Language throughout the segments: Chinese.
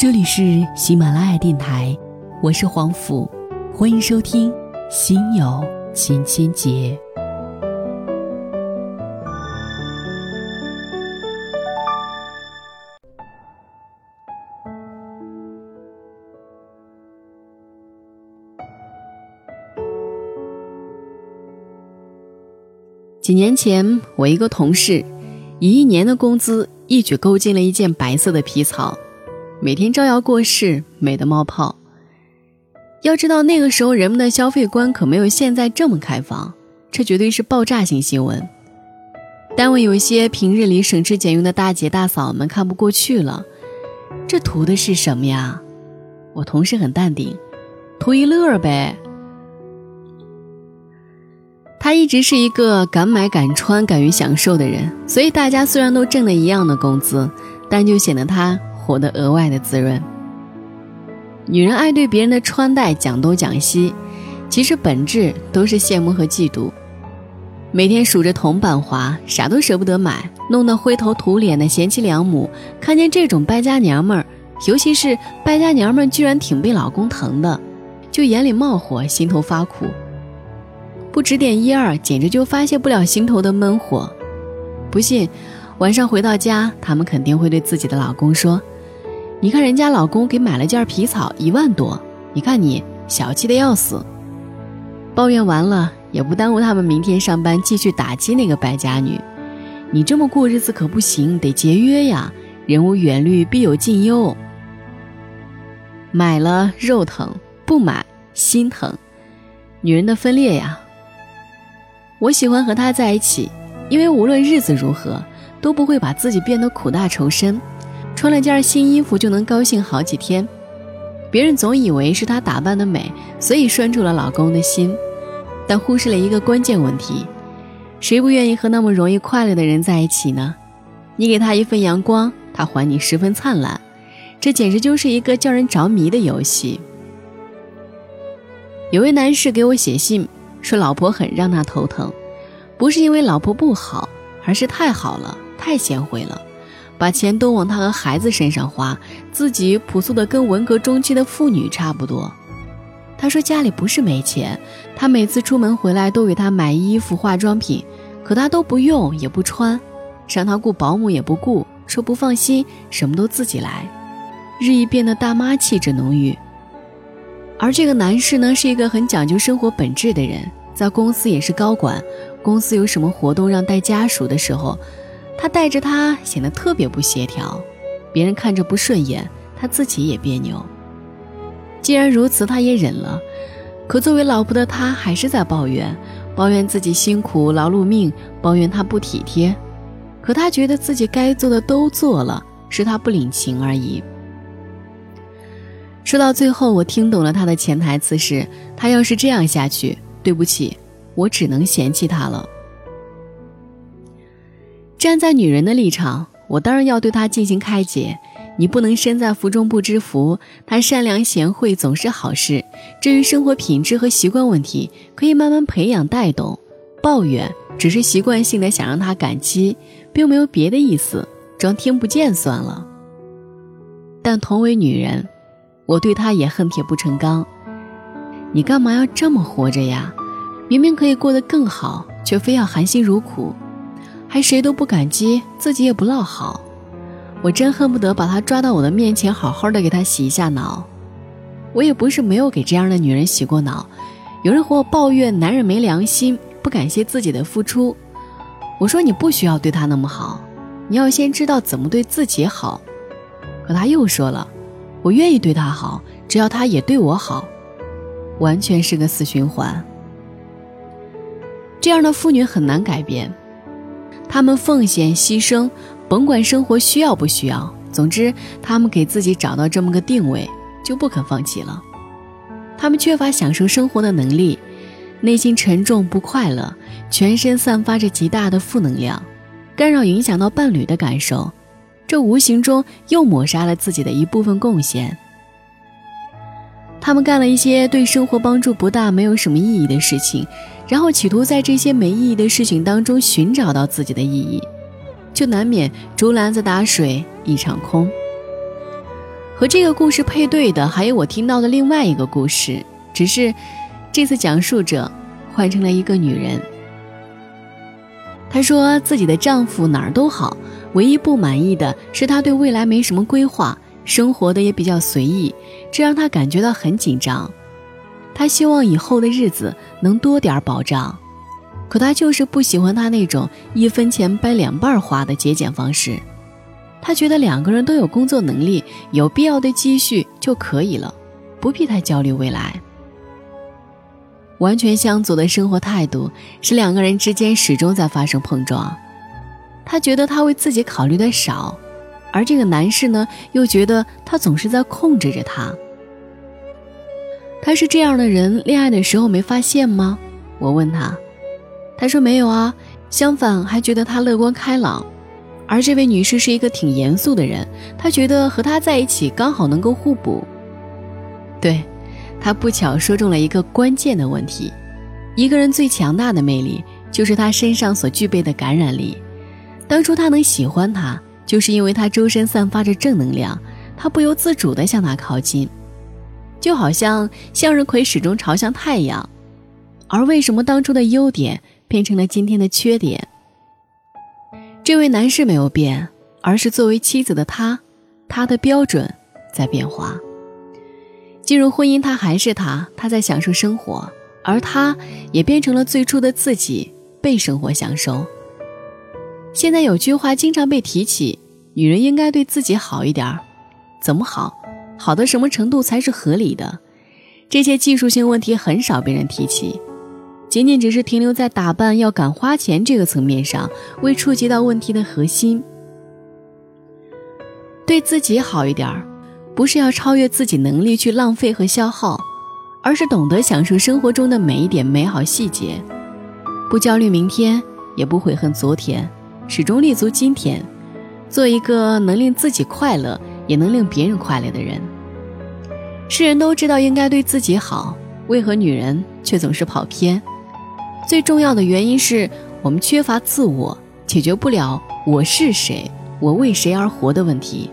这里是喜马拉雅电台，我是黄甫，欢迎收听《心有千千结》。几年前，我一个同事以一年的工资一举购进了一件白色的皮草。每天招摇过市，美得冒泡。要知道那个时候人们的消费观可没有现在这么开放，这绝对是爆炸性新闻。单位有一些平日里省吃俭用的大姐大嫂们看不过去了，这图的是什么呀？我同事很淡定，图一乐呗。他一直是一个敢买敢穿、敢于享受的人，所以大家虽然都挣了一样的工资，但就显得他。活得额外的滋润。女人爱对别人的穿戴讲东讲西，其实本质都是羡慕和嫉妒。每天数着铜板花，啥都舍不得买，弄得灰头土脸的贤妻良母，看见这种败家娘们儿，尤其是败家娘们儿居然挺被老公疼的，就眼里冒火，心头发苦。不指点一二，简直就发泄不了心头的闷火。不信，晚上回到家，他们肯定会对自己的老公说。你看人家老公给买了件皮草一万多，你看你小气的要死。抱怨完了也不耽误他们明天上班继续打击那个败家女。你这么过日子可不行，得节约呀。人无远虑，必有近忧。买了肉疼，不买心疼。女人的分裂呀。我喜欢和他在一起，因为无论日子如何，都不会把自己变得苦大仇深。穿了件新衣服就能高兴好几天，别人总以为是她打扮的美，所以拴住了老公的心，但忽视了一个关键问题：谁不愿意和那么容易快乐的人在一起呢？你给他一份阳光，他还你十分灿烂，这简直就是一个叫人着迷的游戏。有位男士给我写信说，老婆很让他头疼，不是因为老婆不好，而是太好了，太贤惠了。把钱都往他和孩子身上花，自己朴素的跟文革中期的妇女差不多。他说家里不是没钱，他每次出门回来都给他买衣服、化妆品，可他都不用也不穿，让他雇保姆也不雇，说不放心，什么都自己来，日益变得大妈气质浓郁。而这个男士呢，是一个很讲究生活本质的人，在公司也是高管，公司有什么活动让带家属的时候。他带着他显得特别不协调，别人看着不顺眼，他自己也别扭。既然如此，他也忍了。可作为老婆的他，还是在抱怨，抱怨自己辛苦劳碌命，抱怨他不体贴。可他觉得自己该做的都做了，是他不领情而已。说到最后，我听懂了他的潜台词是：他要是这样下去，对不起，我只能嫌弃他了。站在女人的立场，我当然要对她进行开解。你不能身在福中不知福。她善良贤惠总是好事。至于生活品质和习惯问题，可以慢慢培养带动。抱怨只是习惯性的想让她感激，并没有别的意思，装听不见算了。但同为女人，我对她也恨铁不成钢。你干嘛要这么活着呀？明明可以过得更好，却非要含辛茹苦。还谁都不感激，自己也不落好，我真恨不得把她抓到我的面前，好好的给她洗一下脑。我也不是没有给这样的女人洗过脑，有人和我抱怨男人没良心，不感谢自己的付出。我说你不需要对他那么好，你要先知道怎么对自己好。可他又说了，我愿意对他好，只要他也对我好，完全是个死循环。这样的妇女很难改变。他们奉献牺牲，甭管生活需要不需要，总之他们给自己找到这么个定位，就不肯放弃了。他们缺乏享受生活的能力，内心沉重不快乐，全身散发着极大的负能量，干扰影响到伴侣的感受，这无形中又抹杀了自己的一部分贡献。他们干了一些对生活帮助不大、没有什么意义的事情，然后企图在这些没意义的事情当中寻找到自己的意义，就难免竹篮子打水一场空。和这个故事配对的还有我听到的另外一个故事，只是这次讲述者换成了一个女人。她说自己的丈夫哪儿都好，唯一不满意的是他对未来没什么规划，生活的也比较随意，这让他感觉到很紧张。他希望以后的日子能多点保障，可他就是不喜欢他那种一分钱掰两半花的节俭方式。他觉得两个人都有工作能力，有必要的积蓄就可以了，不必太焦虑未来。完全相左的生活态度使两个人之间始终在发生碰撞。他觉得他为自己考虑的少，而这个男士呢，又觉得他总是在控制着他。他是这样的人，恋爱的时候没发现吗？我问他，他说没有啊，相反还觉得他乐观开朗。而这位女士是一个挺严肃的人，她觉得和他在一起刚好能够互补。对，他不巧说中了一个关键的问题：一个人最强大的魅力就是他身上所具备的感染力。当初他能喜欢他，就是因为他周身散发着正能量，他不由自主地向他靠近，就好像向日葵始终朝向太阳。而为什么当初的优点变成了今天的缺点？这位男士没有变，而是作为妻子的他，他的标准在变化。进入婚姻，他还是他，他在享受生活，而他也变成了最初的自己，被生活享受。现在有句话经常被提起：女人应该对自己好一点儿。怎么好？好到什么程度才是合理的？这些技术性问题很少被人提起。仅仅只是停留在打扮要敢花钱这个层面上，未触及到问题的核心。对自己好一点儿，不是要超越自己能力去浪费和消耗，而是懂得享受生活中的每一点美好细节，不焦虑明天，也不悔恨昨天，始终立足今天，做一个能令自己快乐，也能令别人快乐的人。世人都知道应该对自己好，为何女人却总是跑偏？最重要的原因是我们缺乏自我，解决不了“我是谁，我为谁而活”的问题，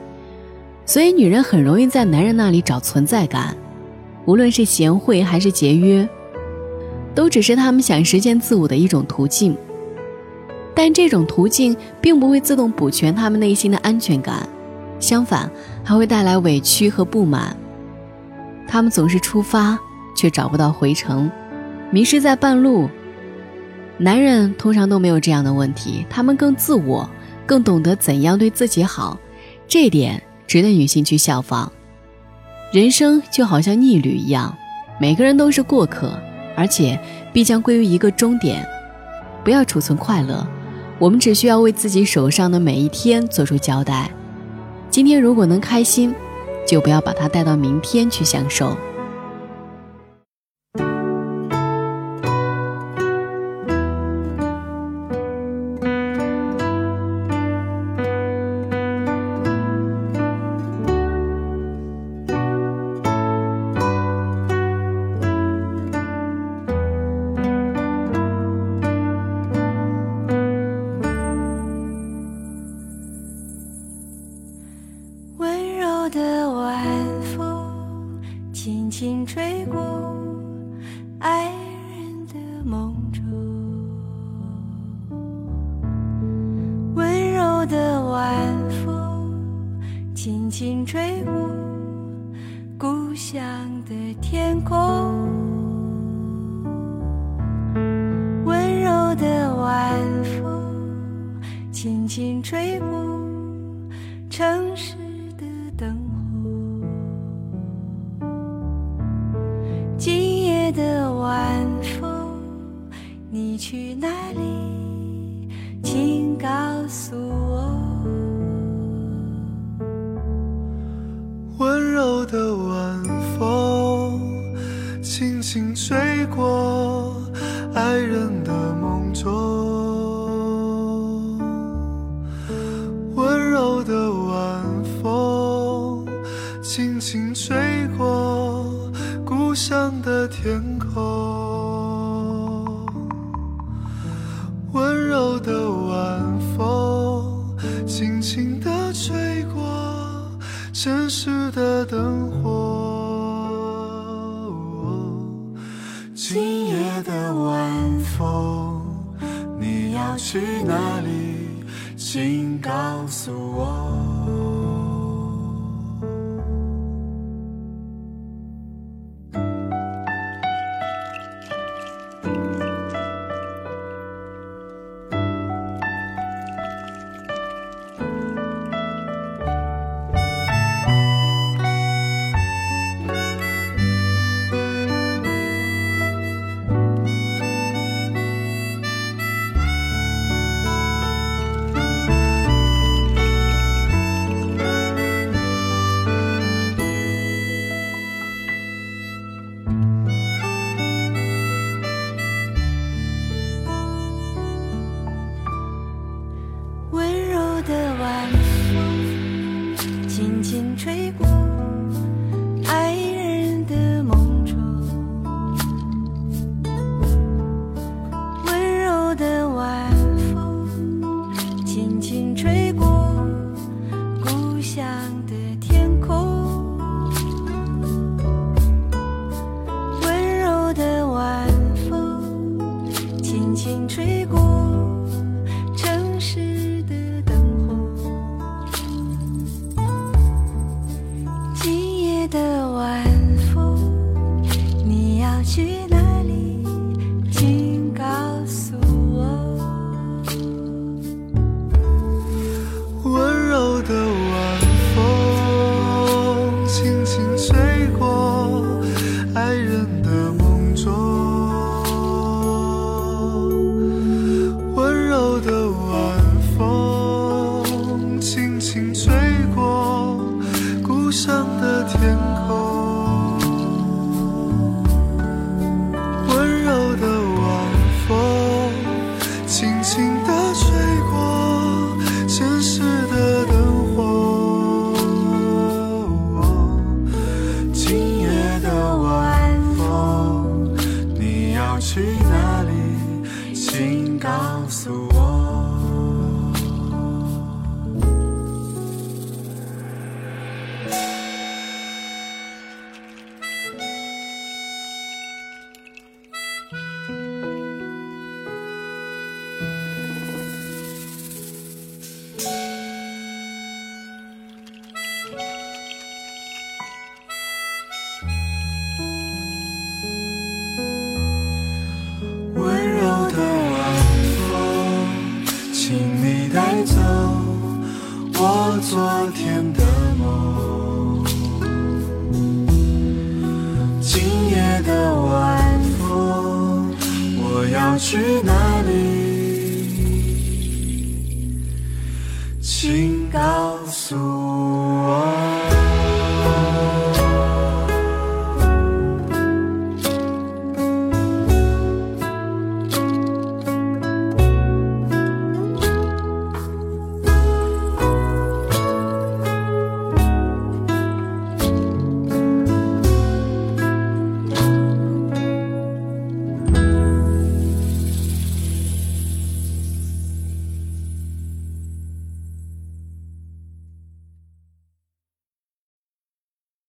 所以女人很容易在男人那里找存在感，无论是贤惠还是节约，都只是他们想实现自我的一种途径。但这种途径并不会自动补全他们内心的安全感，相反还会带来委屈和不满。他们总是出发，却找不到回程，迷失在半路。男人通常都没有这样的问题，他们更自我，更懂得怎样对自己好，这点值得女性去效仿。人生就好像逆旅一样，每个人都是过客，而且必将归于一个终点。不要储存快乐，我们只需要为自己手上的每一天做出交代。今天如果能开心，就不要把它带到明天去享受。想的天空温柔的晚风轻轻吹过城市的灯火。今夜的晚风你去哪里？爱人的梦中，温柔的晚风轻轻吹过故乡的天空，温柔的晚风轻轻的吹过城市的灯火。去哪走我昨天的梦今夜的晚风我要去哪里请告诉